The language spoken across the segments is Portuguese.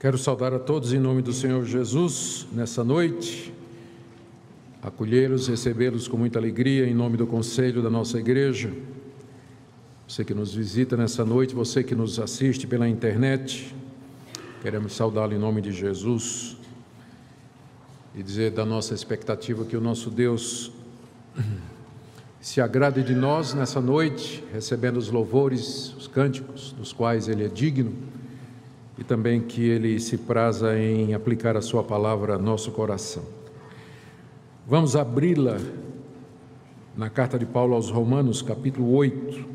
Quero saudar a todos em nome do Senhor Jesus nessa noite, acolhê-los, recebê-los com muita alegria em nome do conselho da nossa igreja. Você que nos visita nessa noite, você que nos assiste pela internet, queremos saudá-lo em nome de Jesus e dizer da nossa expectativa que o nosso Deus se agrade de nós nessa noite, recebendo os louvores, os cânticos, dos quais Ele é digno e também que Ele se praza em aplicar a Sua palavra ao nosso coração. Vamos abri-la na carta de Paulo aos Romanos, capítulo 8,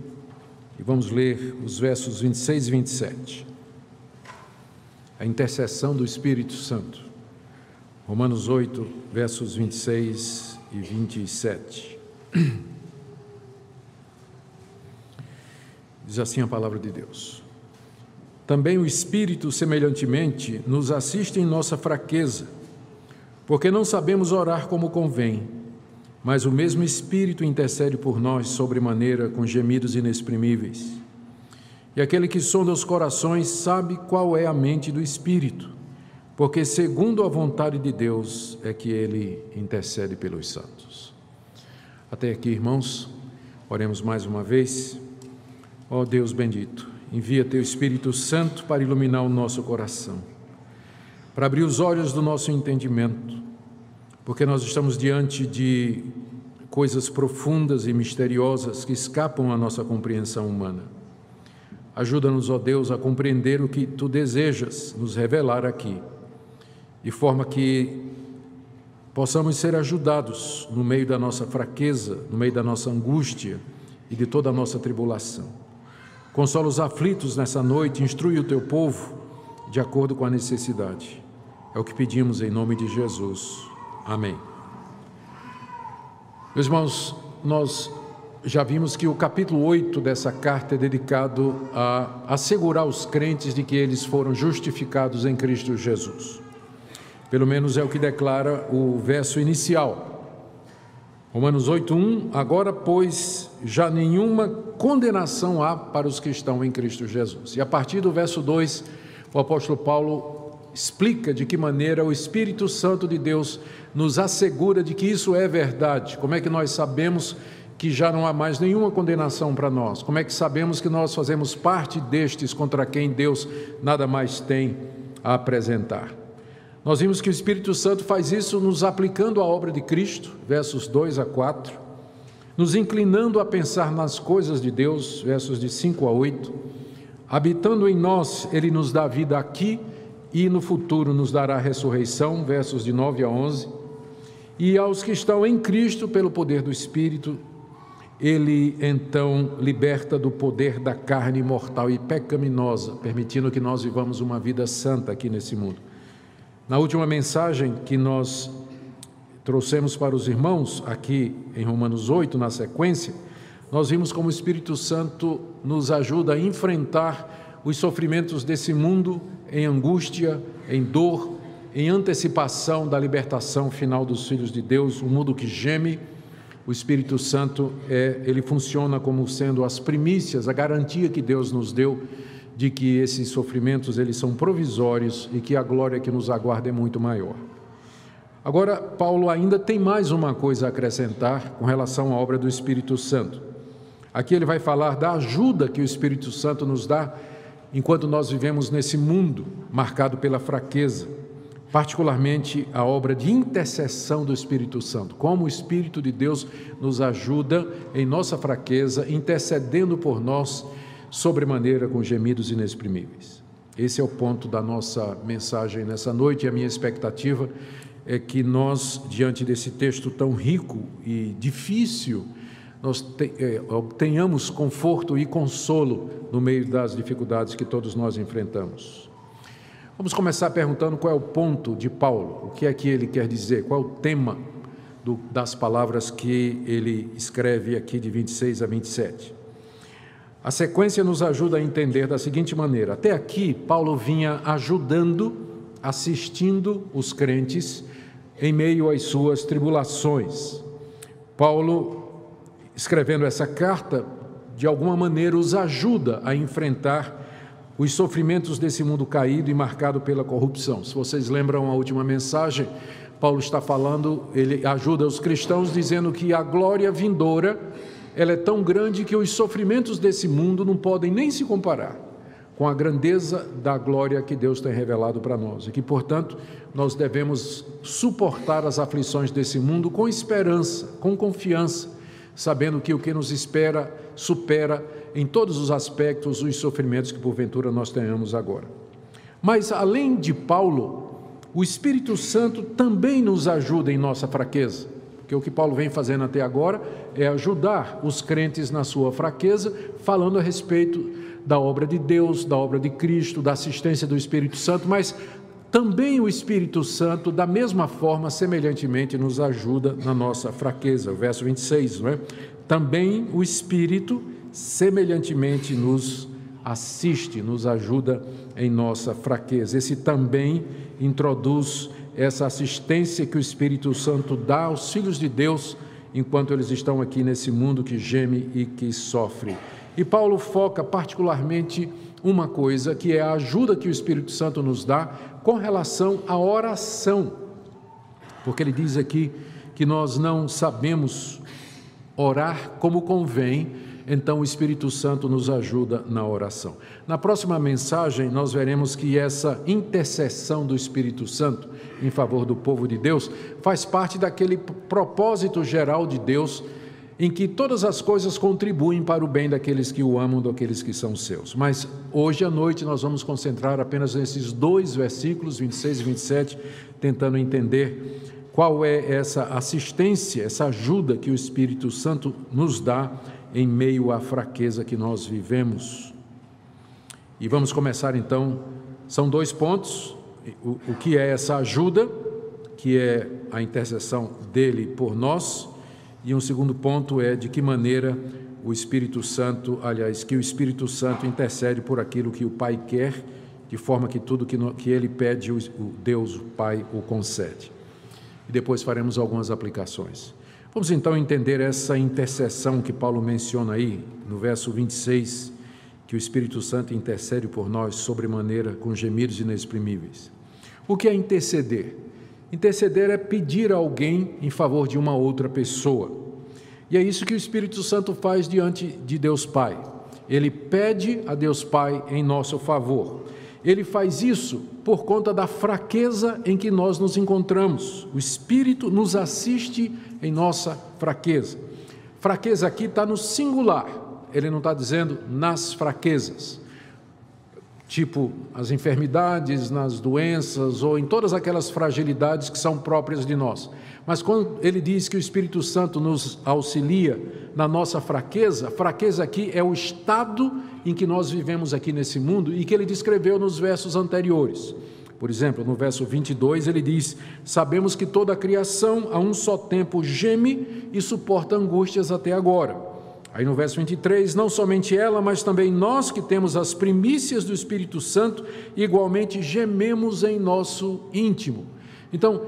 e vamos ler os versos 26 e 27. A intercessão do Espírito Santo. Romanos 8, versos 26 e 27. Diz assim a palavra de Deus. Também o Espírito, semelhantemente, nos assiste em nossa fraqueza, porque não sabemos orar como convém, mas o mesmo Espírito intercede por nós sobremaneira com gemidos inexprimíveis. E aquele que sonda os corações sabe qual é a mente do Espírito, porque segundo a vontade de Deus é que ele intercede pelos santos. Até aqui, irmãos, oremos mais uma vez. Ó oh Deus bendito, Envia teu Espírito Santo para iluminar o nosso coração, para abrir os olhos do nosso entendimento, porque nós estamos diante de coisas profundas e misteriosas que escapam à nossa compreensão humana. Ajuda-nos, ó Deus, a compreender o que tu desejas nos revelar aqui, de forma que possamos ser ajudados no meio da nossa fraqueza, no meio da nossa angústia e de toda a nossa tribulação. Consola os aflitos nessa noite, instrui o teu povo de acordo com a necessidade. É o que pedimos em nome de Jesus. Amém. Meus irmãos, nós já vimos que o capítulo 8 dessa carta é dedicado a assegurar os crentes de que eles foram justificados em Cristo Jesus. Pelo menos é o que declara o verso inicial. Romanos 8:1 Agora, pois, já nenhuma condenação há para os que estão em Cristo Jesus. E a partir do verso 2, o apóstolo Paulo explica de que maneira o Espírito Santo de Deus nos assegura de que isso é verdade. Como é que nós sabemos que já não há mais nenhuma condenação para nós? Como é que sabemos que nós fazemos parte destes contra quem Deus nada mais tem a apresentar? Nós vimos que o Espírito Santo faz isso nos aplicando a obra de Cristo, versos 2 a 4, nos inclinando a pensar nas coisas de Deus, versos de 5 a 8, habitando em nós, Ele nos dá vida aqui e no futuro nos dará ressurreição, versos de 9 a 11, e aos que estão em Cristo pelo poder do Espírito, Ele então liberta do poder da carne mortal e pecaminosa, permitindo que nós vivamos uma vida santa aqui nesse mundo. Na última mensagem que nós trouxemos para os irmãos, aqui em Romanos 8, na sequência, nós vimos como o Espírito Santo nos ajuda a enfrentar os sofrimentos desse mundo em angústia, em dor, em antecipação da libertação final dos filhos de Deus, um mundo que geme. O Espírito Santo é, ele funciona como sendo as primícias, a garantia que Deus nos deu de que esses sofrimentos eles são provisórios e que a glória que nos aguarda é muito maior. Agora, Paulo ainda tem mais uma coisa a acrescentar com relação à obra do Espírito Santo. Aqui ele vai falar da ajuda que o Espírito Santo nos dá enquanto nós vivemos nesse mundo marcado pela fraqueza, particularmente a obra de intercessão do Espírito Santo. Como o Espírito de Deus nos ajuda em nossa fraqueza, intercedendo por nós sobremaneira com gemidos inexprimíveis. Esse é o ponto da nossa mensagem nessa noite e a minha expectativa é que nós, diante desse texto tão rico e difícil, nós é, tenhamos conforto e consolo no meio das dificuldades que todos nós enfrentamos. Vamos começar perguntando qual é o ponto de Paulo, o que é que ele quer dizer, qual é o tema do, das palavras que ele escreve aqui de 26 a 27. A sequência nos ajuda a entender da seguinte maneira: até aqui, Paulo vinha ajudando, assistindo os crentes em meio às suas tribulações. Paulo, escrevendo essa carta, de alguma maneira os ajuda a enfrentar os sofrimentos desse mundo caído e marcado pela corrupção. Se vocês lembram a última mensagem, Paulo está falando, ele ajuda os cristãos dizendo que a glória vindoura, ela é tão grande que os sofrimentos desse mundo não podem nem se comparar com a grandeza da glória que Deus tem revelado para nós. E que, portanto, nós devemos suportar as aflições desse mundo com esperança, com confiança, sabendo que o que nos espera supera em todos os aspectos os sofrimentos que porventura nós tenhamos agora. Mas além de Paulo, o Espírito Santo também nos ajuda em nossa fraqueza, porque o que Paulo vem fazendo até agora é ajudar os crentes na sua fraqueza, falando a respeito da obra de Deus, da obra de Cristo, da assistência do Espírito Santo, mas também o Espírito Santo, da mesma forma, semelhantemente, nos ajuda na nossa fraqueza. O verso 26, não é? Também o Espírito semelhantemente nos assiste, nos ajuda em nossa fraqueza. Esse também introduz essa assistência que o Espírito Santo dá aos filhos de Deus enquanto eles estão aqui nesse mundo que geme e que sofre. E Paulo foca particularmente uma coisa, que é a ajuda que o Espírito Santo nos dá com relação à oração. Porque ele diz aqui que nós não sabemos orar como convém, então o Espírito Santo nos ajuda na oração. Na próxima mensagem, nós veremos que essa intercessão do Espírito Santo em favor do povo de Deus faz parte daquele propósito geral de Deus em que todas as coisas contribuem para o bem daqueles que o amam, daqueles que são seus. Mas hoje à noite nós vamos concentrar apenas nesses dois versículos, 26 e 27, tentando entender qual é essa assistência, essa ajuda que o Espírito Santo nos dá em meio à fraqueza que nós vivemos. E vamos começar então, são dois pontos: o, o que é essa ajuda, que é a intercessão dele por nós, e um segundo ponto é de que maneira o Espírito Santo, aliás, que o Espírito Santo intercede por aquilo que o Pai quer, de forma que tudo que, que ele pede, o Deus, o Pai, o concede. E depois faremos algumas aplicações. Vamos então entender essa intercessão que Paulo menciona aí, no verso 26, que o Espírito Santo intercede por nós sobremaneira com gemidos inexprimíveis. O que é interceder? Interceder é pedir a alguém em favor de uma outra pessoa. E é isso que o Espírito Santo faz diante de Deus Pai. Ele pede a Deus Pai em nosso favor. Ele faz isso por conta da fraqueza em que nós nos encontramos. O Espírito nos assiste em nossa fraqueza. Fraqueza aqui está no singular, ele não está dizendo nas fraquezas, tipo as enfermidades, nas doenças ou em todas aquelas fragilidades que são próprias de nós. Mas quando ele diz que o Espírito Santo nos auxilia na nossa fraqueza, fraqueza aqui é o estado em que nós vivemos aqui nesse mundo e que ele descreveu nos versos anteriores. Por exemplo, no verso 22 ele diz: Sabemos que toda a criação a um só tempo geme e suporta angústias até agora. Aí no verso 23, não somente ela, mas também nós que temos as primícias do Espírito Santo, igualmente gememos em nosso íntimo. Então,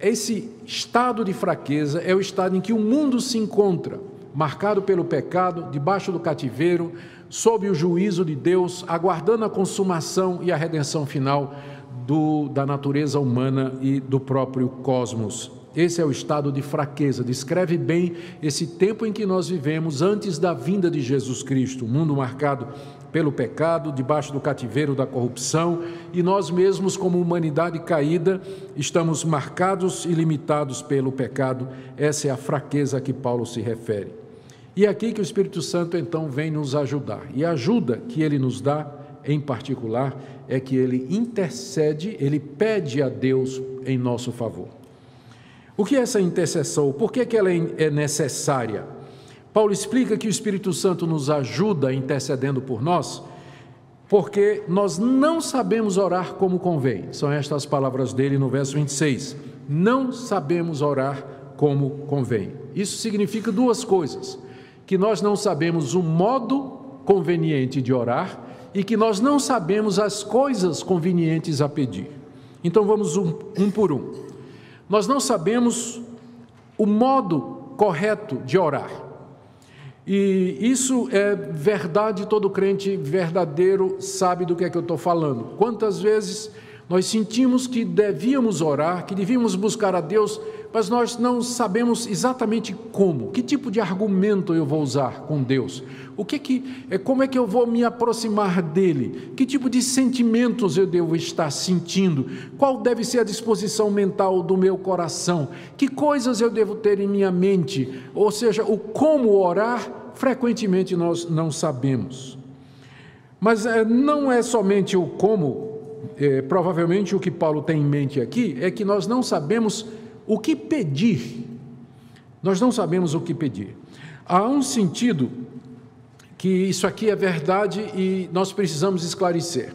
esse estado de fraqueza é o estado em que o mundo se encontra, marcado pelo pecado, debaixo do cativeiro, sob o juízo de Deus, aguardando a consumação e a redenção final do, da natureza humana e do próprio cosmos. Esse é o estado de fraqueza, descreve bem esse tempo em que nós vivemos antes da vinda de Jesus Cristo, um mundo marcado pelo pecado, debaixo do cativeiro da corrupção, e nós mesmos, como humanidade caída, estamos marcados e limitados pelo pecado. Essa é a fraqueza a que Paulo se refere. E é aqui que o Espírito Santo então vem nos ajudar. E a ajuda que ele nos dá, em particular, é que ele intercede, ele pede a Deus em nosso favor. O que é essa intercessão? Por que, que ela é, é necessária? Paulo explica que o Espírito Santo nos ajuda intercedendo por nós, porque nós não sabemos orar como convém. São estas as palavras dele no verso 26. Não sabemos orar como convém. Isso significa duas coisas: que nós não sabemos o modo conveniente de orar e que nós não sabemos as coisas convenientes a pedir. Então vamos um, um por um. Nós não sabemos o modo correto de orar. E isso é verdade, todo crente verdadeiro sabe do que é que eu estou falando. Quantas vezes nós sentimos que devíamos orar, que devíamos buscar a Deus, mas nós não sabemos exatamente como, que tipo de argumento eu vou usar com Deus, o que que, é, como é que eu vou me aproximar dele, que tipo de sentimentos eu devo estar sentindo, qual deve ser a disposição mental do meu coração, que coisas eu devo ter em minha mente, ou seja, o como orar, frequentemente nós não sabemos. Mas é, não é somente o como é, provavelmente o que Paulo tem em mente aqui é que nós não sabemos o que pedir. Nós não sabemos o que pedir. Há um sentido que isso aqui é verdade e nós precisamos esclarecer.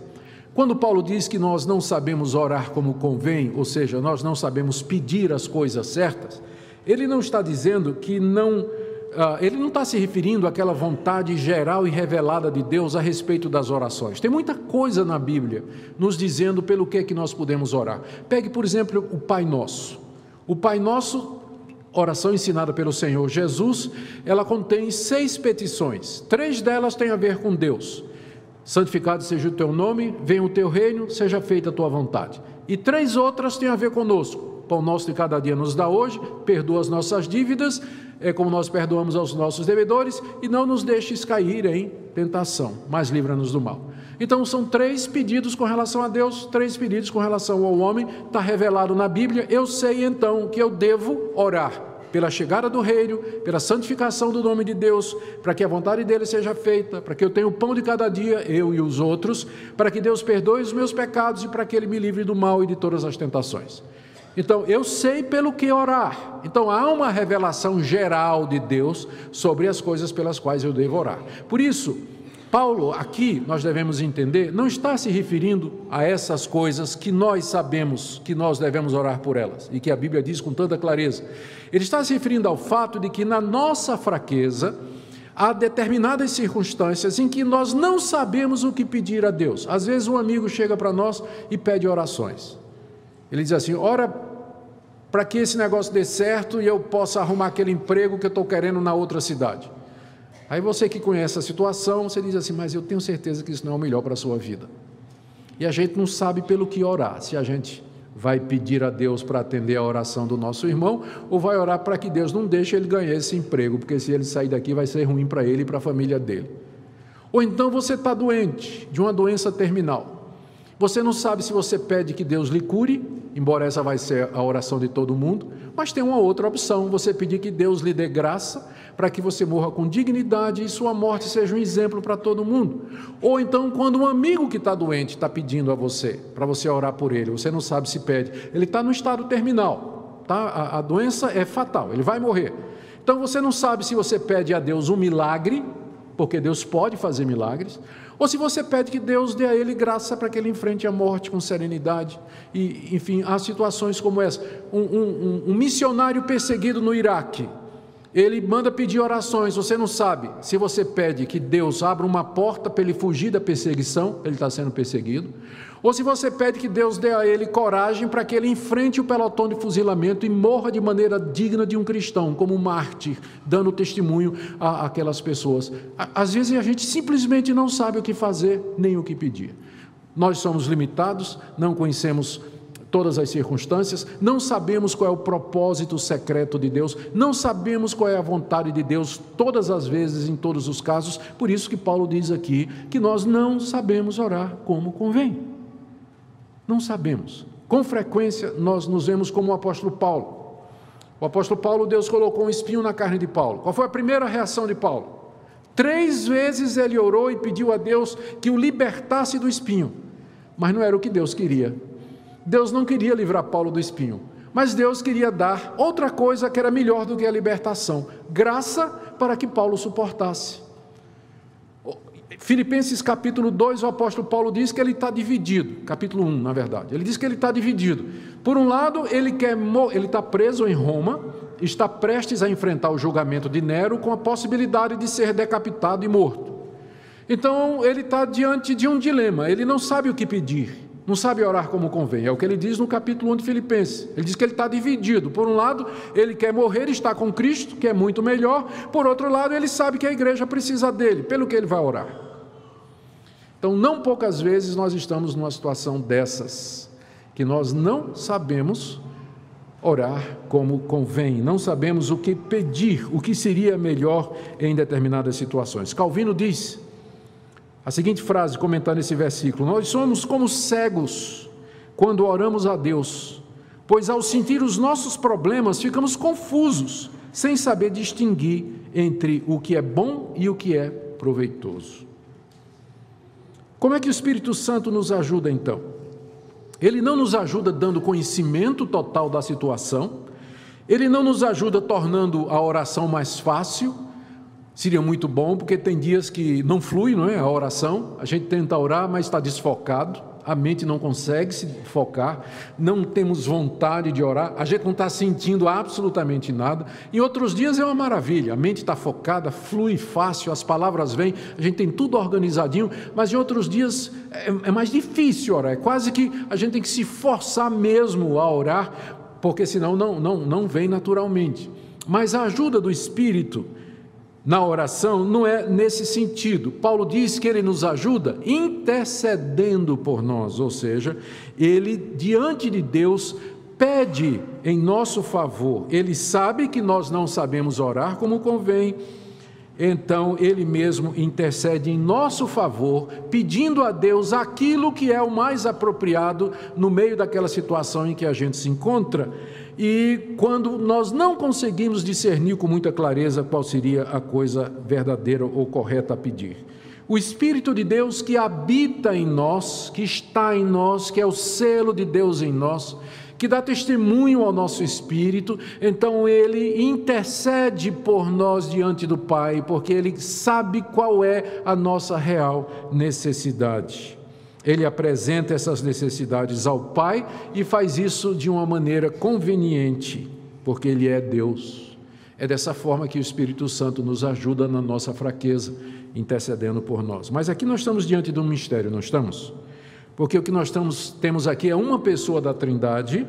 Quando Paulo diz que nós não sabemos orar como convém, ou seja, nós não sabemos pedir as coisas certas, ele não está dizendo que não ah, ele não está se referindo àquela vontade geral e revelada de Deus a respeito das orações. Tem muita coisa na Bíblia nos dizendo pelo que é que nós podemos orar. Pegue, por exemplo, o Pai Nosso. O Pai Nosso, oração ensinada pelo Senhor Jesus, ela contém seis petições. Três delas têm a ver com Deus. Santificado seja o teu nome, venha o teu reino, seja feita a tua vontade. E três outras têm a ver conosco. Pão nosso de cada dia nos dá hoje, perdoa as nossas dívidas é como nós perdoamos aos nossos devedores, e não nos deixes cair em tentação, mas livra-nos do mal. Então, são três pedidos com relação a Deus, três pedidos com relação ao homem, está revelado na Bíblia. Eu sei então que eu devo orar pela chegada do reino, pela santificação do nome de Deus, para que a vontade dele seja feita, para que eu tenha o pão de cada dia, eu e os outros, para que Deus perdoe os meus pecados e para que ele me livre do mal e de todas as tentações. Então, eu sei pelo que orar. Então, há uma revelação geral de Deus sobre as coisas pelas quais eu devo orar. Por isso, Paulo, aqui nós devemos entender, não está se referindo a essas coisas que nós sabemos que nós devemos orar por elas e que a Bíblia diz com tanta clareza. Ele está se referindo ao fato de que na nossa fraqueza há determinadas circunstâncias em que nós não sabemos o que pedir a Deus. Às vezes, um amigo chega para nós e pede orações. Ele diz assim: ora, para que esse negócio dê certo e eu possa arrumar aquele emprego que eu estou querendo na outra cidade. Aí você que conhece a situação, você diz assim: mas eu tenho certeza que isso não é o melhor para a sua vida. E a gente não sabe pelo que orar, se a gente vai pedir a Deus para atender a oração do nosso irmão, ou vai orar para que Deus não deixe ele ganhar esse emprego, porque se ele sair daqui vai ser ruim para ele e para a família dele. Ou então você está doente, de uma doença terminal. Você não sabe se você pede que Deus lhe cure embora essa vai ser a oração de todo mundo, mas tem uma outra opção, você pedir que Deus lhe dê graça para que você morra com dignidade e sua morte seja um exemplo para todo mundo. Ou então, quando um amigo que está doente está pedindo a você, para você orar por ele, você não sabe se pede, ele está no estado terminal, tá? a, a doença é fatal, ele vai morrer. Então você não sabe se você pede a Deus um milagre, porque Deus pode fazer milagres, ou se você pede que Deus dê a ele graça para que ele enfrente a morte com serenidade. E, enfim, há situações como essa. Um, um, um missionário perseguido no Iraque, ele manda pedir orações. Você não sabe se você pede que Deus abra uma porta para ele fugir da perseguição, ele está sendo perseguido, ou se você pede que Deus dê a ele coragem para que ele enfrente o pelotão de fuzilamento e morra de maneira digna de um cristão, como um mártir, dando testemunho a aquelas pessoas. Às vezes a gente simplesmente não sabe o que fazer nem o que pedir. Nós somos limitados, não conhecemos todas as circunstâncias, não sabemos qual é o propósito secreto de Deus, não sabemos qual é a vontade de Deus todas as vezes, em todos os casos, por isso que Paulo diz aqui que nós não sabemos orar como convém. Não sabemos. Com frequência, nós nos vemos como o apóstolo Paulo. O apóstolo Paulo, Deus colocou um espinho na carne de Paulo. Qual foi a primeira reação de Paulo? Três vezes ele orou e pediu a Deus que o libertasse do espinho, mas não era o que Deus queria. Deus não queria livrar Paulo do espinho, mas Deus queria dar outra coisa que era melhor do que a libertação: graça para que Paulo suportasse. Filipenses capítulo 2, o apóstolo Paulo diz que ele está dividido, capítulo 1, na verdade. Ele diz que ele está dividido. Por um lado, ele quer ele está preso em Roma, está prestes a enfrentar o julgamento de Nero com a possibilidade de ser decapitado e morto. Então ele está diante de um dilema, ele não sabe o que pedir. Não sabe orar como convém. É o que ele diz no capítulo 1 de Filipenses. Ele diz que ele está dividido. Por um lado, ele quer morrer e está com Cristo, que é muito melhor. Por outro lado, ele sabe que a igreja precisa dele, pelo que ele vai orar. Então, não poucas vezes nós estamos numa situação dessas, que nós não sabemos orar como convém, não sabemos o que pedir, o que seria melhor em determinadas situações. Calvino diz a seguinte frase, comentando esse versículo: Nós somos como cegos quando oramos a Deus, pois ao sentir os nossos problemas ficamos confusos, sem saber distinguir entre o que é bom e o que é proveitoso. Como é que o Espírito Santo nos ajuda então? Ele não nos ajuda dando conhecimento total da situação, ele não nos ajuda tornando a oração mais fácil, Seria muito bom, porque tem dias que não flui, não é? A oração, a gente tenta orar, mas está desfocado, a mente não consegue se focar, não temos vontade de orar, a gente não está sentindo absolutamente nada. Em outros dias é uma maravilha, a mente está focada, flui fácil, as palavras vêm, a gente tem tudo organizadinho, mas em outros dias é, é mais difícil orar, é quase que a gente tem que se forçar mesmo a orar, porque senão não, não, não vem naturalmente. Mas a ajuda do Espírito, na oração não é nesse sentido. Paulo diz que ele nos ajuda intercedendo por nós, ou seja, ele diante de Deus pede em nosso favor. Ele sabe que nós não sabemos orar como convém, então ele mesmo intercede em nosso favor, pedindo a Deus aquilo que é o mais apropriado no meio daquela situação em que a gente se encontra. E quando nós não conseguimos discernir com muita clareza qual seria a coisa verdadeira ou correta a pedir. O Espírito de Deus que habita em nós, que está em nós, que é o selo de Deus em nós, que dá testemunho ao nosso espírito, então ele intercede por nós diante do Pai, porque ele sabe qual é a nossa real necessidade. Ele apresenta essas necessidades ao Pai e faz isso de uma maneira conveniente, porque Ele é Deus. É dessa forma que o Espírito Santo nos ajuda na nossa fraqueza, intercedendo por nós. Mas aqui nós estamos diante de um mistério, não estamos? Porque o que nós estamos, temos aqui é uma pessoa da Trindade,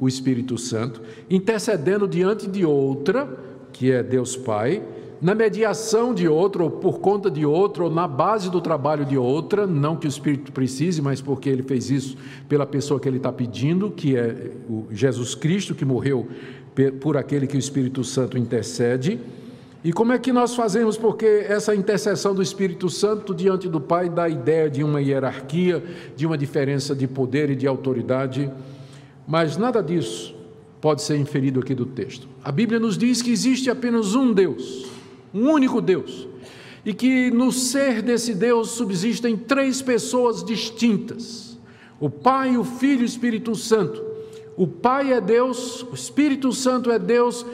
o Espírito Santo, intercedendo diante de outra, que é Deus Pai, na mediação de outro, ou por conta de outro, ou na base do trabalho de outra, não que o Espírito precise, mas porque ele fez isso pela pessoa que ele está pedindo, que é Jesus Cristo, que morreu por aquele que o Espírito Santo intercede. E como é que nós fazemos? Porque essa intercessão do Espírito Santo diante do Pai dá a ideia de uma hierarquia, de uma diferença de poder e de autoridade, mas nada disso pode ser inferido aqui do texto. A Bíblia nos diz que existe apenas um Deus um único Deus, e que no ser desse Deus subsistem três pessoas distintas: o Pai, o Filho e o Espírito Santo. O Pai é Deus, o Espírito Santo é Deus,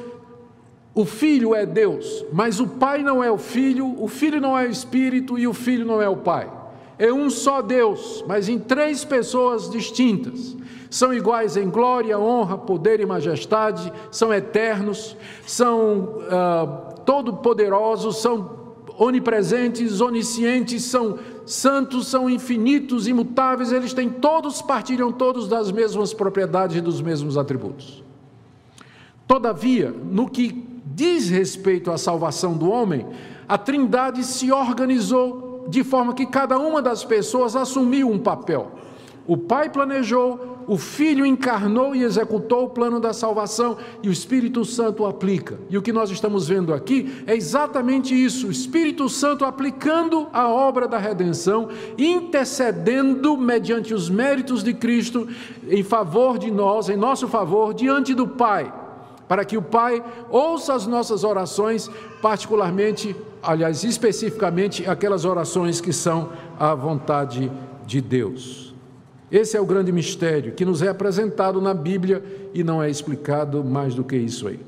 o Filho é Deus, mas o Pai não é o Filho, o Filho não é o Espírito e o Filho não é o Pai. É um só Deus, mas em três pessoas distintas. São iguais em glória, honra, poder e majestade, são eternos, são uh, todo-poderosos, são onipresentes, oniscientes, são santos, são infinitos, imutáveis, eles têm todos, partilham todos das mesmas propriedades e dos mesmos atributos. Todavia, no que diz respeito à salvação do homem, a Trindade se organizou de forma que cada uma das pessoas assumiu um papel. O Pai planejou, o Filho encarnou e executou o plano da salvação e o Espírito Santo aplica. E o que nós estamos vendo aqui é exatamente isso: o Espírito Santo aplicando a obra da redenção, intercedendo mediante os méritos de Cristo em favor de nós, em nosso favor, diante do Pai, para que o Pai ouça as nossas orações, particularmente, aliás, especificamente aquelas orações que são à vontade de Deus. Esse é o grande mistério que nos é apresentado na Bíblia e não é explicado mais do que isso aí.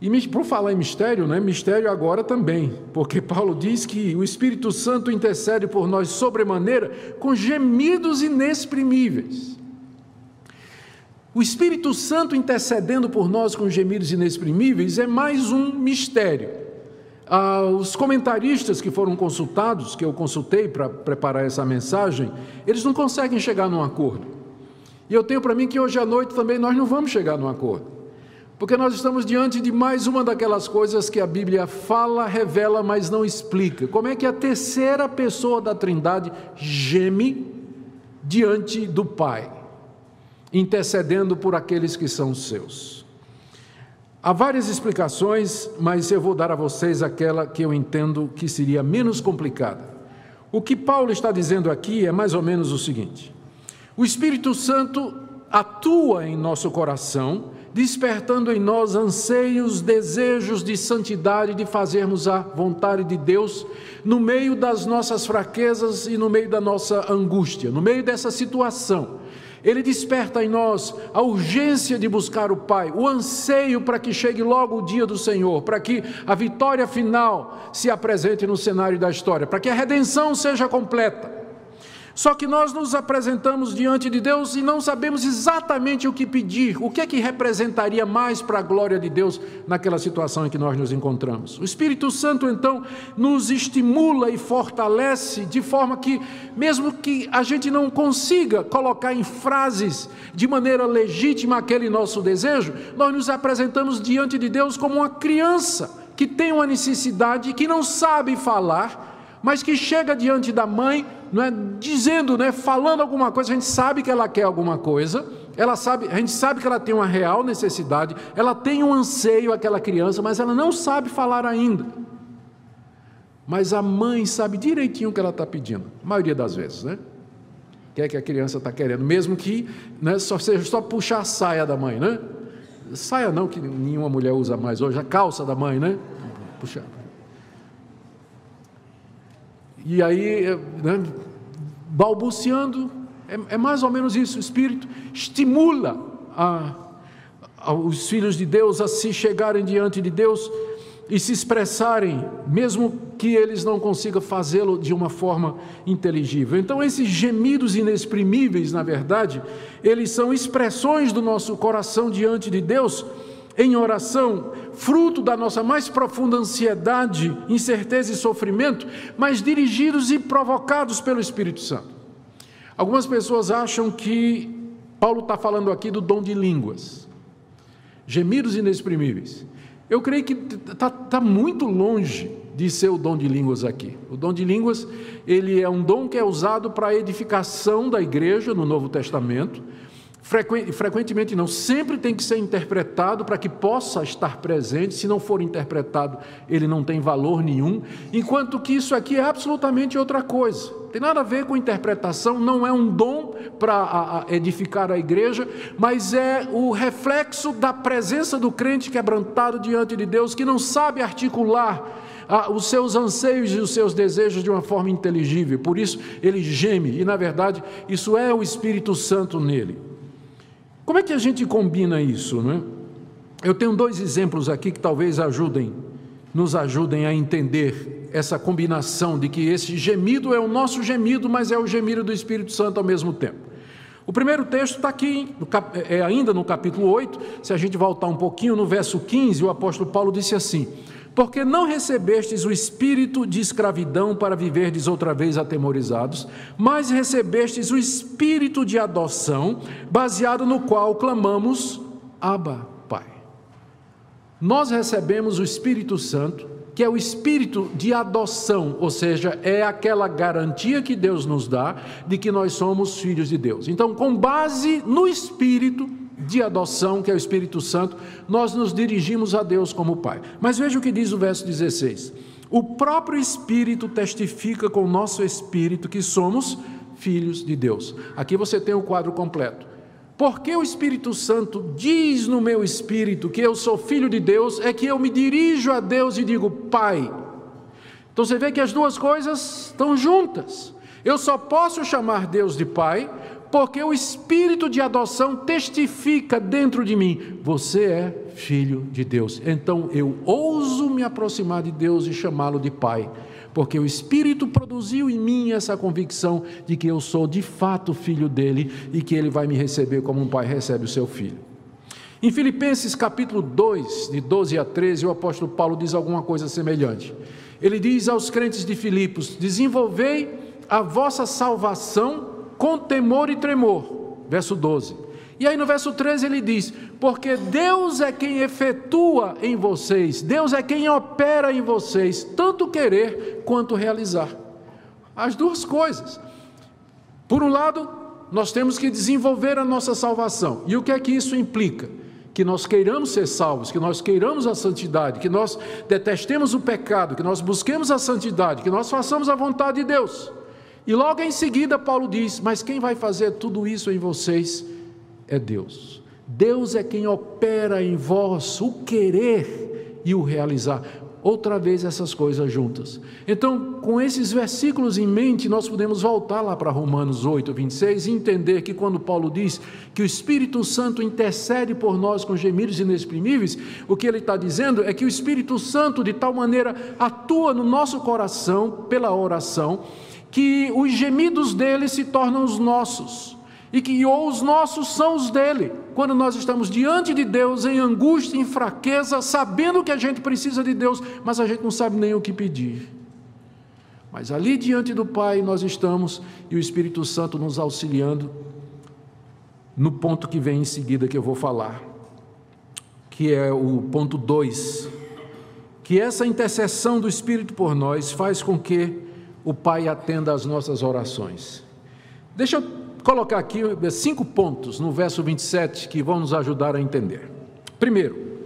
E por falar em mistério, né, mistério agora também, porque Paulo diz que o Espírito Santo intercede por nós sobremaneira com gemidos inexprimíveis. O Espírito Santo intercedendo por nós com gemidos inexprimíveis é mais um mistério. Ah, os comentaristas que foram consultados, que eu consultei para preparar essa mensagem, eles não conseguem chegar num acordo. E eu tenho para mim que hoje à noite também nós não vamos chegar num acordo. Porque nós estamos diante de mais uma daquelas coisas que a Bíblia fala, revela, mas não explica. Como é que a terceira pessoa da Trindade geme diante do Pai, intercedendo por aqueles que são seus? Há várias explicações, mas eu vou dar a vocês aquela que eu entendo que seria menos complicada. O que Paulo está dizendo aqui é mais ou menos o seguinte: o Espírito Santo atua em nosso coração despertando em nós anseios, desejos de santidade, de fazermos a vontade de Deus no meio das nossas fraquezas e no meio da nossa angústia, no meio dessa situação. Ele desperta em nós a urgência de buscar o Pai, o anseio para que chegue logo o dia do Senhor, para que a vitória final se apresente no cenário da história, para que a redenção seja completa. Só que nós nos apresentamos diante de Deus e não sabemos exatamente o que pedir, o que é que representaria mais para a glória de Deus naquela situação em que nós nos encontramos. O Espírito Santo então nos estimula e fortalece de forma que, mesmo que a gente não consiga colocar em frases de maneira legítima aquele nosso desejo, nós nos apresentamos diante de Deus como uma criança que tem uma necessidade, que não sabe falar mas que chega diante da mãe, não é, dizendo, né, falando alguma coisa, a gente sabe que ela quer alguma coisa, ela sabe, a gente sabe que ela tem uma real necessidade, ela tem um anseio aquela criança, mas ela não sabe falar ainda. Mas a mãe sabe direitinho o que ela está pedindo, a maioria das vezes, né? O que é que a criança está querendo, mesmo que né, só seja só puxar a saia da mãe, né? Saia não, que nenhuma mulher usa mais hoje, a calça da mãe, né? Puxar. E aí, né, balbuciando, é, é, mais ou menos isso. O Espírito estimula a, a, os filhos de Deus a se chegarem diante de Deus e se expressarem, mesmo que eles não consigam fazê-lo de uma forma inteligível. Então, esses gemidos inexprimíveis, na verdade, eles são expressões do nosso coração diante de Deus em oração, fruto da nossa mais profunda ansiedade, incerteza e sofrimento, mas dirigidos e provocados pelo Espírito Santo. Algumas pessoas acham que Paulo está falando aqui do dom de línguas, gemidos inexprimíveis. Eu creio que está tá muito longe de ser o dom de línguas aqui. O dom de línguas, ele é um dom que é usado para a edificação da igreja no Novo Testamento, frequentemente não, sempre tem que ser interpretado para que possa estar presente. Se não for interpretado, ele não tem valor nenhum. Enquanto que isso aqui é absolutamente outra coisa. Tem nada a ver com interpretação, não é um dom para edificar a igreja, mas é o reflexo da presença do crente quebrantado diante de Deus, que não sabe articular os seus anseios e os seus desejos de uma forma inteligível. Por isso ele geme, e na verdade isso é o Espírito Santo nele. Como é que a gente combina isso, não é? Eu tenho dois exemplos aqui que talvez ajudem, nos ajudem a entender essa combinação de que esse gemido é o nosso gemido, mas é o gemido do Espírito Santo ao mesmo tempo. O primeiro texto está aqui, é ainda no capítulo 8, se a gente voltar um pouquinho, no verso 15, o apóstolo Paulo disse assim: porque não recebestes o espírito de escravidão para viverdes outra vez atemorizados, mas recebestes o espírito de adoção, baseado no qual clamamos: Abba, Pai. Nós recebemos o Espírito Santo, que é o espírito de adoção, ou seja, é aquela garantia que Deus nos dá de que nós somos filhos de Deus. Então, com base no espírito, de adoção, que é o Espírito Santo, nós nos dirigimos a Deus como Pai. Mas veja o que diz o verso 16: O próprio Espírito testifica com o nosso espírito que somos filhos de Deus. Aqui você tem o quadro completo. Porque o Espírito Santo diz no meu espírito que eu sou filho de Deus, é que eu me dirijo a Deus e digo Pai. Então você vê que as duas coisas estão juntas. Eu só posso chamar Deus de Pai porque o espírito de adoção testifica dentro de mim: você é filho de Deus. Então eu ouso me aproximar de Deus e chamá-lo de Pai, porque o Espírito produziu em mim essa convicção de que eu sou de fato filho dele e que ele vai me receber como um pai recebe o seu filho. Em Filipenses capítulo 2, de 12 a 13, o apóstolo Paulo diz alguma coisa semelhante. Ele diz aos crentes de Filipos: Desenvolvei a vossa salvação com temor e tremor. Verso 12. E aí no verso 13 ele diz: Porque Deus é quem efetua em vocês, Deus é quem opera em vocês, tanto querer quanto realizar. As duas coisas. Por um lado, nós temos que desenvolver a nossa salvação. E o que é que isso implica? Que nós queiramos ser salvos, que nós queiramos a santidade, que nós detestemos o pecado, que nós busquemos a santidade, que nós façamos a vontade de Deus. E logo em seguida, Paulo diz: Mas quem vai fazer tudo isso em vocês é Deus. Deus é quem opera em vós o querer e o realizar. Outra vez essas coisas juntas. Então, com esses versículos em mente, nós podemos voltar lá para Romanos 8, 26 e entender que quando Paulo diz que o Espírito Santo intercede por nós com gemidos inexprimíveis, o que ele está dizendo é que o Espírito Santo, de tal maneira, atua no nosso coração pela oração que os gemidos dele se tornam os nossos, e que ou os nossos são os dele, quando nós estamos diante de Deus em angústia, em fraqueza, sabendo que a gente precisa de Deus, mas a gente não sabe nem o que pedir. Mas ali diante do Pai nós estamos e o Espírito Santo nos auxiliando no ponto que vem em seguida que eu vou falar, que é o ponto 2, que essa intercessão do Espírito por nós faz com que o Pai atenda às nossas orações. Deixa eu colocar aqui cinco pontos no verso 27 que vão nos ajudar a entender. Primeiro,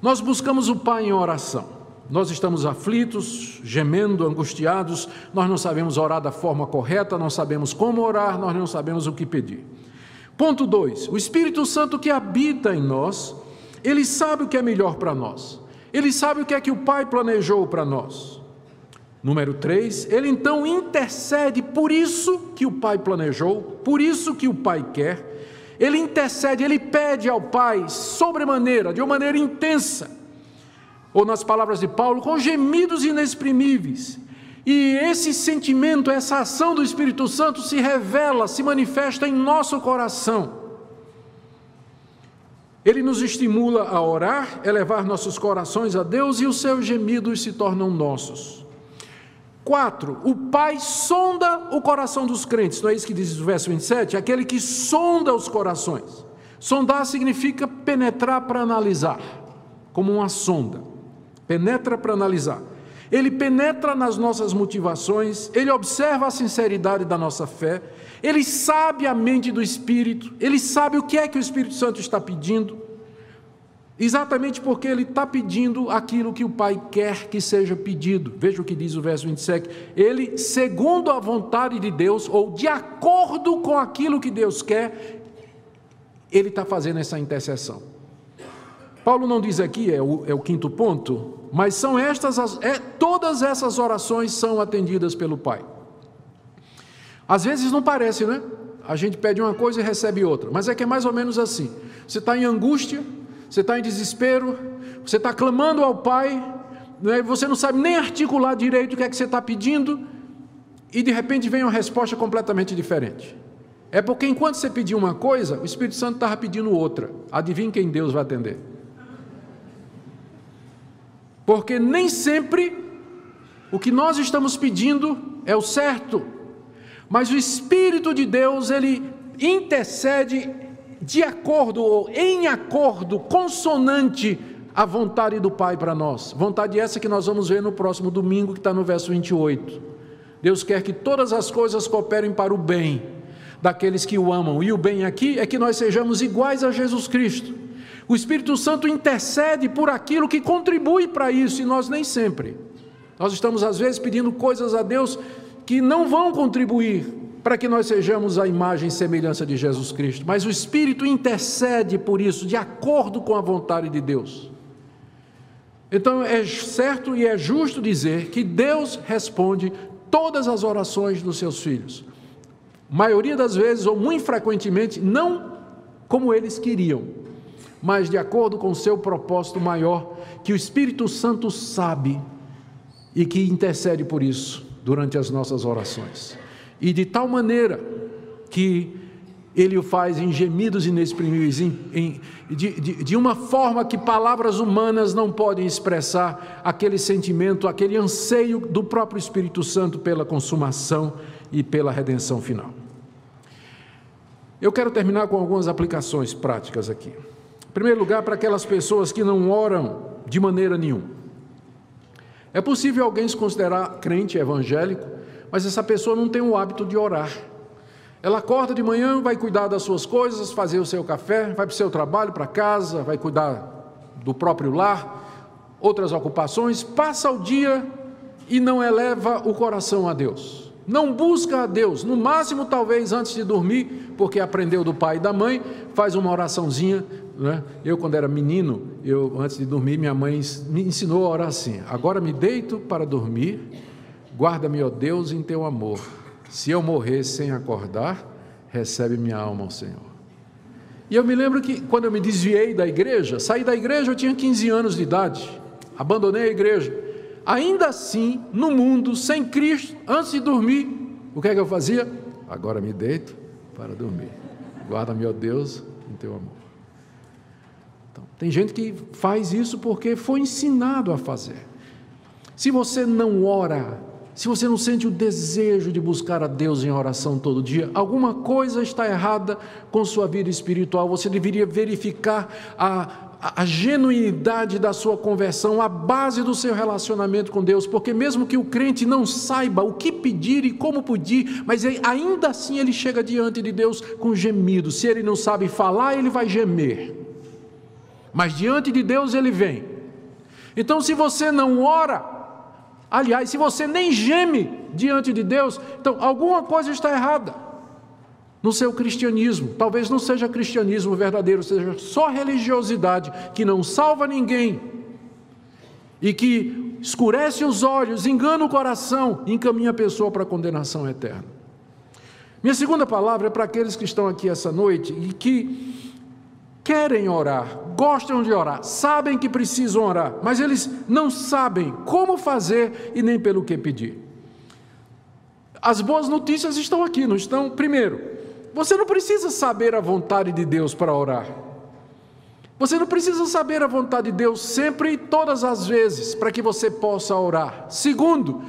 nós buscamos o Pai em oração. Nós estamos aflitos, gemendo, angustiados, nós não sabemos orar da forma correta, não sabemos como orar, nós não sabemos o que pedir. Ponto 2: o Espírito Santo que habita em nós, ele sabe o que é melhor para nós, ele sabe o que é que o Pai planejou para nós. Número 3, ele então intercede por isso que o Pai planejou, por isso que o Pai quer. Ele intercede, ele pede ao Pai sobremaneira, de uma maneira intensa, ou nas palavras de Paulo, com gemidos inexprimíveis. E esse sentimento, essa ação do Espírito Santo se revela, se manifesta em nosso coração. Ele nos estimula a orar, elevar nossos corações a Deus e os seus gemidos se tornam nossos. 4. O Pai sonda o coração dos crentes, não é isso que diz o verso 27? Aquele que sonda os corações. Sondar significa penetrar para analisar, como uma sonda. Penetra para analisar. Ele penetra nas nossas motivações, ele observa a sinceridade da nossa fé, ele sabe a mente do Espírito, ele sabe o que é que o Espírito Santo está pedindo. Exatamente porque ele está pedindo aquilo que o Pai quer que seja pedido. Veja o que diz o verso 27. Ele, segundo a vontade de Deus, ou de acordo com aquilo que Deus quer, ele está fazendo essa intercessão. Paulo não diz aqui, é o, é o quinto ponto, mas são estas, as, é, todas essas orações são atendidas pelo Pai. Às vezes não parece, né? A gente pede uma coisa e recebe outra, mas é que é mais ou menos assim. Você está em angústia, você está em desespero, você está clamando ao Pai, né? você não sabe nem articular direito o que é que você está pedindo, e de repente vem uma resposta completamente diferente. É porque enquanto você pediu uma coisa, o Espírito Santo estava pedindo outra. Adivinha quem Deus vai atender? Porque nem sempre o que nós estamos pedindo é o certo, mas o Espírito de Deus, ele intercede de acordo ou em acordo, consonante à vontade do Pai para nós. Vontade essa que nós vamos ver no próximo domingo, que está no verso 28. Deus quer que todas as coisas cooperem para o bem daqueles que o amam. E o bem aqui é que nós sejamos iguais a Jesus Cristo. O Espírito Santo intercede por aquilo que contribui para isso, e nós nem sempre. Nós estamos, às vezes, pedindo coisas a Deus que não vão contribuir para que nós sejamos a imagem e semelhança de Jesus Cristo. Mas o Espírito intercede por isso, de acordo com a vontade de Deus. Então é certo e é justo dizer que Deus responde todas as orações dos seus filhos. Maioria das vezes, ou muito frequentemente, não como eles queriam, mas de acordo com o seu propósito maior, que o Espírito Santo sabe e que intercede por isso durante as nossas orações e de tal maneira que ele o faz em gemidos inexprimíveis, em, em, de, de, de uma forma que palavras humanas não podem expressar aquele sentimento, aquele anseio do próprio Espírito Santo pela consumação e pela redenção final. Eu quero terminar com algumas aplicações práticas aqui. Em primeiro lugar, para aquelas pessoas que não oram de maneira nenhuma. É possível alguém se considerar crente evangélico, mas essa pessoa não tem o hábito de orar. Ela acorda de manhã, vai cuidar das suas coisas, fazer o seu café, vai para o seu trabalho, para casa, vai cuidar do próprio lar, outras ocupações, passa o dia e não eleva o coração a Deus. Não busca a Deus, no máximo talvez antes de dormir, porque aprendeu do pai e da mãe, faz uma oraçãozinha. Né? Eu, quando era menino, eu antes de dormir, minha mãe me ensinou a orar assim: Agora me deito para dormir, guarda-me, ó Deus, em teu amor se eu morrer sem acordar, recebe minha alma ao Senhor. E eu me lembro que quando eu me desviei da igreja, saí da igreja, eu tinha 15 anos de idade, abandonei a igreja. Ainda assim, no mundo, sem Cristo, antes de dormir, o que é que eu fazia? Agora me deito para dormir. Guarda-me, ó Deus, em teu amor. Então, tem gente que faz isso porque foi ensinado a fazer. Se você não ora se você não sente o desejo de buscar a Deus em oração todo dia, alguma coisa está errada com sua vida espiritual. Você deveria verificar a, a, genuinidade da sua conversão, a base do seu relacionamento com Deus, porque mesmo que o crente não saiba o que pedir e como pedir, mas ainda assim ele chega diante de Deus com gemido. Se ele não sabe falar, ele vai gemer. Mas diante de Deus ele vem. Então, se você não ora, Aliás, se você nem geme diante de Deus, então alguma coisa está errada no seu cristianismo. Talvez não seja cristianismo verdadeiro, seja só religiosidade que não salva ninguém e que escurece os olhos, engana o coração e encaminha a pessoa para a condenação eterna. Minha segunda palavra é para aqueles que estão aqui essa noite e que querem orar, gostam de orar, sabem que precisam orar, mas eles não sabem como fazer e nem pelo que pedir. As boas notícias estão aqui, não estão? Primeiro, você não precisa saber a vontade de Deus para orar. Você não precisa saber a vontade de Deus sempre e todas as vezes para que você possa orar. Segundo,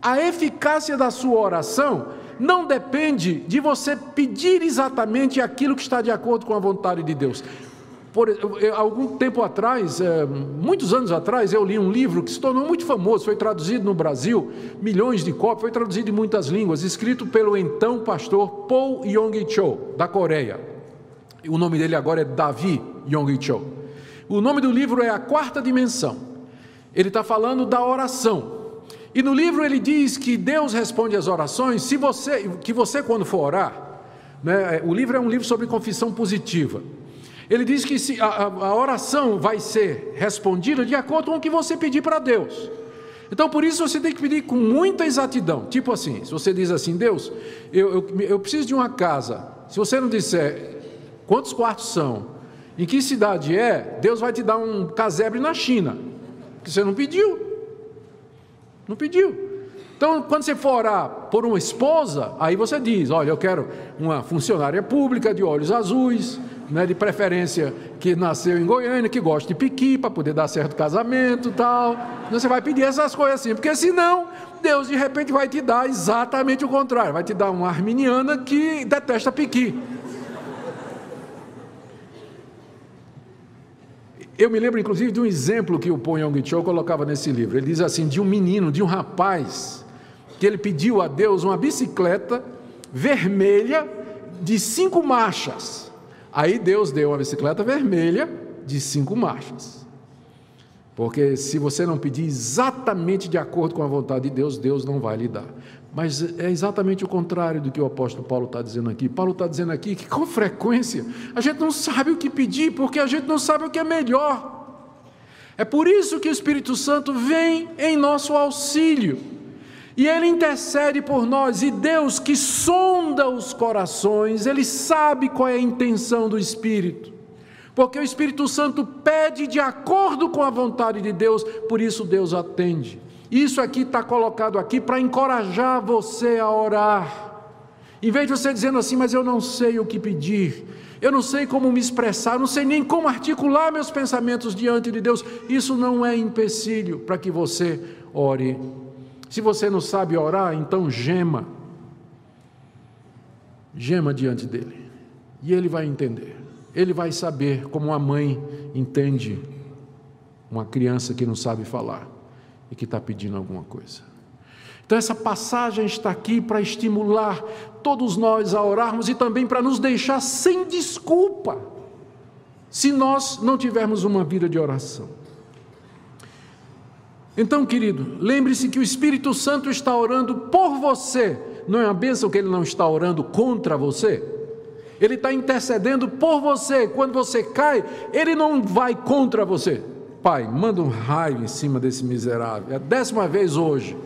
a eficácia da sua oração não depende de você pedir exatamente aquilo que está de acordo com a vontade de Deus. Por, algum tempo atrás, é, muitos anos atrás, eu li um livro que se tornou muito famoso, foi traduzido no Brasil, milhões de cópias, foi traduzido em muitas línguas, escrito pelo então pastor Paul Yong-Cho, da Coreia. O nome dele agora é Davi Yong-Cho. O nome do livro é A Quarta Dimensão. Ele está falando da oração. E no livro ele diz que Deus responde às orações, se você, que você quando for orar, né, o livro é um livro sobre confissão positiva. Ele diz que se a, a oração vai ser respondida de acordo com o que você pedir para Deus. Então, por isso, você tem que pedir com muita exatidão. Tipo assim, se você diz assim, Deus, eu, eu, eu preciso de uma casa. Se você não disser quantos quartos são, em que cidade é, Deus vai te dar um casebre na China. Que você não pediu. Não pediu. Então, quando você for orar por uma esposa, aí você diz: Olha, eu quero uma funcionária pública de olhos azuis, né, de preferência que nasceu em Goiânia, que gosta de piqui para poder dar certo casamento tal. Você vai pedir essas coisas assim, porque senão Deus de repente vai te dar exatamente o contrário, vai te dar uma arminiana que detesta piqui. Eu me lembro inclusive de um exemplo que o Paul Yong Cho colocava nesse livro. Ele diz assim: de um menino, de um rapaz, que ele pediu a Deus uma bicicleta vermelha de cinco marchas. Aí Deus deu uma bicicleta vermelha de cinco marchas. Porque se você não pedir exatamente de acordo com a vontade de Deus, Deus não vai lhe dar. Mas é exatamente o contrário do que o apóstolo Paulo está dizendo aqui. Paulo está dizendo aqui que com frequência a gente não sabe o que pedir, porque a gente não sabe o que é melhor. É por isso que o Espírito Santo vem em nosso auxílio. E Ele intercede por nós, e Deus que sonda os corações, Ele sabe qual é a intenção do Espírito, porque o Espírito Santo pede de acordo com a vontade de Deus, por isso Deus atende. Isso aqui está colocado aqui para encorajar você a orar. Em vez de você dizendo assim, mas eu não sei o que pedir, eu não sei como me expressar, eu não sei nem como articular meus pensamentos diante de Deus, isso não é empecilho para que você ore. Se você não sabe orar, então gema. Gema diante dele. E ele vai entender. Ele vai saber como a mãe entende uma criança que não sabe falar e que está pedindo alguma coisa. Então, essa passagem está aqui para estimular todos nós a orarmos e também para nos deixar sem desculpa, se nós não tivermos uma vida de oração. Então, querido, lembre-se que o Espírito Santo está orando por você, não é uma bênção que ele não está orando contra você? Ele está intercedendo por você. Quando você cai, ele não vai contra você. Pai, manda um raio em cima desse miserável. É a décima vez hoje.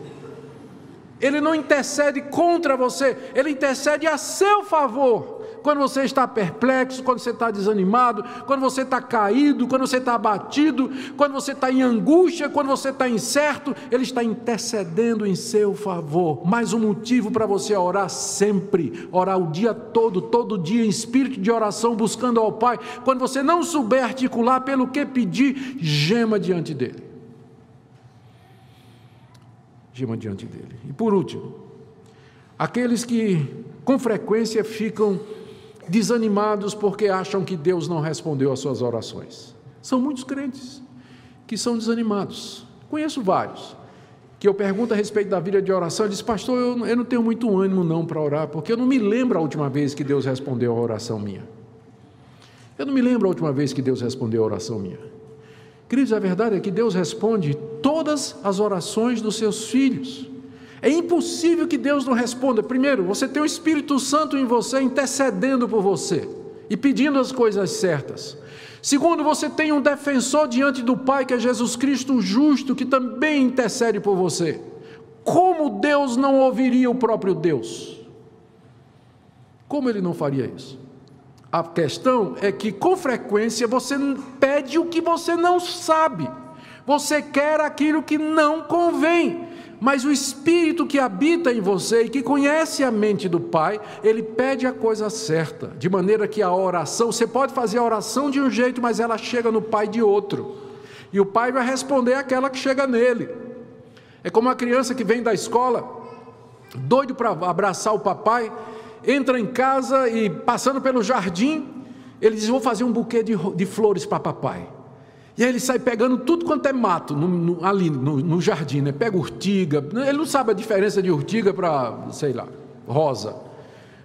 Ele não intercede contra você, ele intercede a seu favor. Quando você está perplexo, quando você está desanimado, quando você está caído, quando você está abatido, quando você está em angústia, quando você está incerto, Ele está intercedendo em seu favor. Mais um motivo para você orar sempre, orar o dia todo, todo dia, em espírito de oração, buscando ao Pai. Quando você não souber articular pelo que pedir, gema diante dEle gema diante dele. E por último, aqueles que com frequência ficam desanimados porque acham que Deus não respondeu às suas orações. São muitos crentes que são desanimados. Conheço vários que eu pergunto a respeito da vida de oração, ele diz, pastor, eu, eu não tenho muito ânimo não para orar, porque eu não me lembro a última vez que Deus respondeu a oração minha. Eu não me lembro a última vez que Deus respondeu a oração minha. Queridos, a verdade é que Deus responde todas as orações dos seus filhos. É impossível que Deus não responda. Primeiro, você tem o Espírito Santo em você intercedendo por você e pedindo as coisas certas. Segundo, você tem um defensor diante do Pai, que é Jesus Cristo justo, que também intercede por você. Como Deus não ouviria o próprio Deus? Como ele não faria isso? A questão é que com frequência você pede o que você não sabe. Você quer aquilo que não convém. Mas o espírito que habita em você e que conhece a mente do Pai, ele pede a coisa certa, de maneira que a oração, você pode fazer a oração de um jeito, mas ela chega no Pai de outro. E o Pai vai responder aquela que chega nele. É como a criança que vem da escola, doido para abraçar o papai, entra em casa e passando pelo jardim, ele diz: Vou fazer um buquê de, de flores para papai. E aí ele sai pegando tudo quanto é mato no, no, ali no, no, jardim, né? Pega urtiga, ele não sabe a diferença de urtiga para, sei lá, rosa.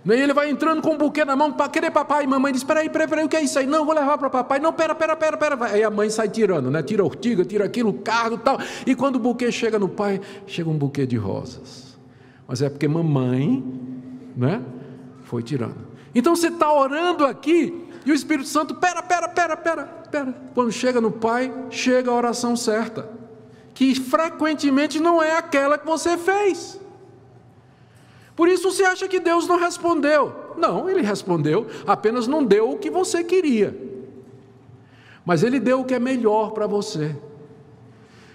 E ele vai entrando com um buquê na mão para querer papai e mamãe diz: Peraí, peraí, peraí, o que é isso aí? Não, vou levar para papai. Não, pera, pera, pera, pera. Aí a mãe sai tirando, né? Tira a urtiga, tira aquilo, e tal. E quando o buquê chega no pai, chega um buquê de rosas. Mas é porque mamãe, né? foi tirando. Então você está orando aqui e o Espírito Santo, pera, pera, pera, pera, pera. Quando chega no Pai, chega a oração certa, que frequentemente não é aquela que você fez. Por isso você acha que Deus não respondeu. Não, ele respondeu, apenas não deu o que você queria. Mas ele deu o que é melhor para você.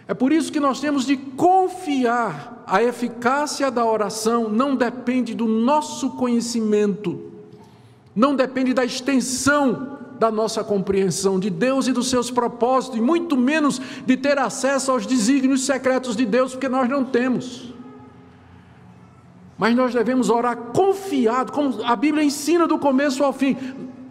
É por isso que nós temos de confiar. A eficácia da oração não depende do nosso conhecimento, não depende da extensão da nossa compreensão de Deus e dos seus propósitos, e muito menos de ter acesso aos desígnios secretos de Deus, porque nós não temos. Mas nós devemos orar confiado, como a Bíblia ensina do começo ao fim.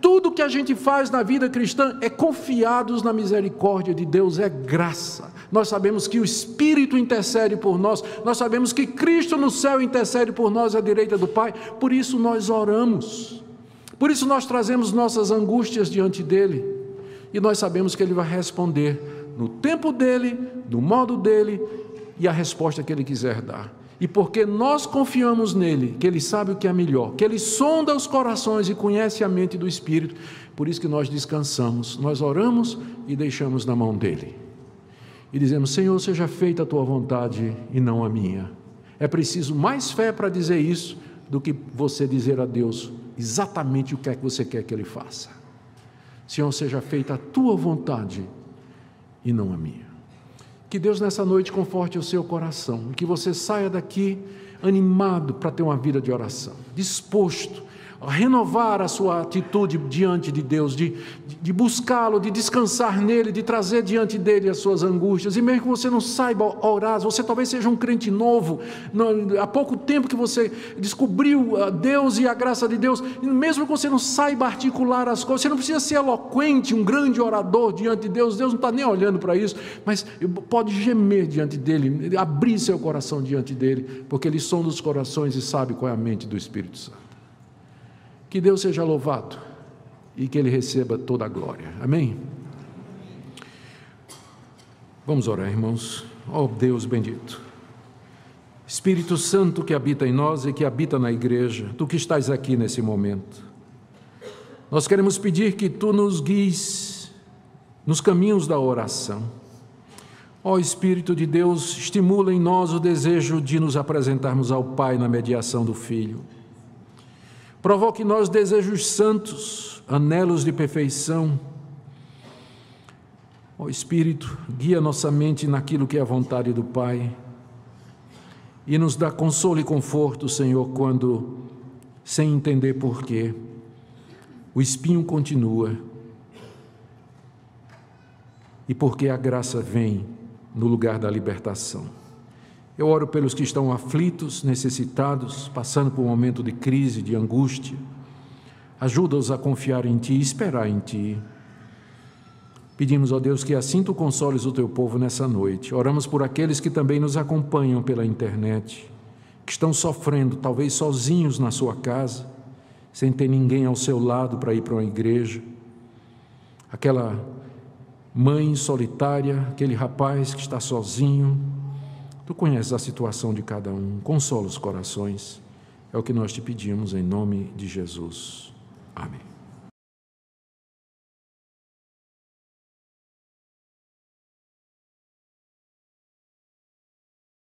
Tudo que a gente faz na vida cristã é confiados na misericórdia de Deus, é graça. Nós sabemos que o Espírito intercede por nós, nós sabemos que Cristo no céu intercede por nós à direita do Pai, por isso nós oramos, por isso nós trazemos nossas angústias diante dEle, e nós sabemos que Ele vai responder no tempo dEle, do modo dEle e a resposta que Ele quiser dar. E porque nós confiamos nele, que ele sabe o que é melhor, que ele sonda os corações e conhece a mente do Espírito, por isso que nós descansamos, nós oramos e deixamos na mão dele. E dizemos: Senhor, seja feita a tua vontade e não a minha. É preciso mais fé para dizer isso do que você dizer a Deus exatamente o que é que você quer que ele faça. Senhor, seja feita a tua vontade e não a minha. Que Deus nessa noite conforte o seu coração, que você saia daqui animado para ter uma vida de oração, disposto renovar a sua atitude diante de Deus, de, de buscá-lo, de descansar nele, de trazer diante dele as suas angústias. E mesmo que você não saiba orar, você talvez seja um crente novo, há pouco tempo que você descobriu Deus e a graça de Deus, e mesmo que você não saiba articular as coisas, você não precisa ser eloquente, um grande orador diante de Deus, Deus não está nem olhando para isso, mas pode gemer diante dele, abrir seu coração diante dele, porque ele sonda os corações e sabe qual é a mente do Espírito Santo. Que Deus seja louvado e que Ele receba toda a glória. Amém? Vamos orar, irmãos. Ó oh, Deus bendito. Espírito Santo que habita em nós e que habita na igreja, tu que estás aqui nesse momento. Nós queremos pedir que tu nos guies nos caminhos da oração. Ó oh, Espírito de Deus, estimula em nós o desejo de nos apresentarmos ao Pai na mediação do Filho Provoque em nós desejos santos, anelos de perfeição. Ó Espírito, guia nossa mente naquilo que é a vontade do Pai e nos dá consolo e conforto, Senhor, quando, sem entender porquê, o espinho continua e porque a graça vem no lugar da libertação. Eu oro pelos que estão aflitos, necessitados, passando por um momento de crise, de angústia. Ajuda-os a confiar em Ti e esperar em Ti. Pedimos, ó Deus, que assim Tu consoles o Teu povo nessa noite. Oramos por aqueles que também nos acompanham pela internet, que estão sofrendo, talvez sozinhos na sua casa, sem ter ninguém ao seu lado para ir para uma igreja. Aquela mãe solitária, aquele rapaz que está sozinho, Tu conheces a situação de cada um, consola os corações. É o que nós te pedimos em nome de Jesus. Amém.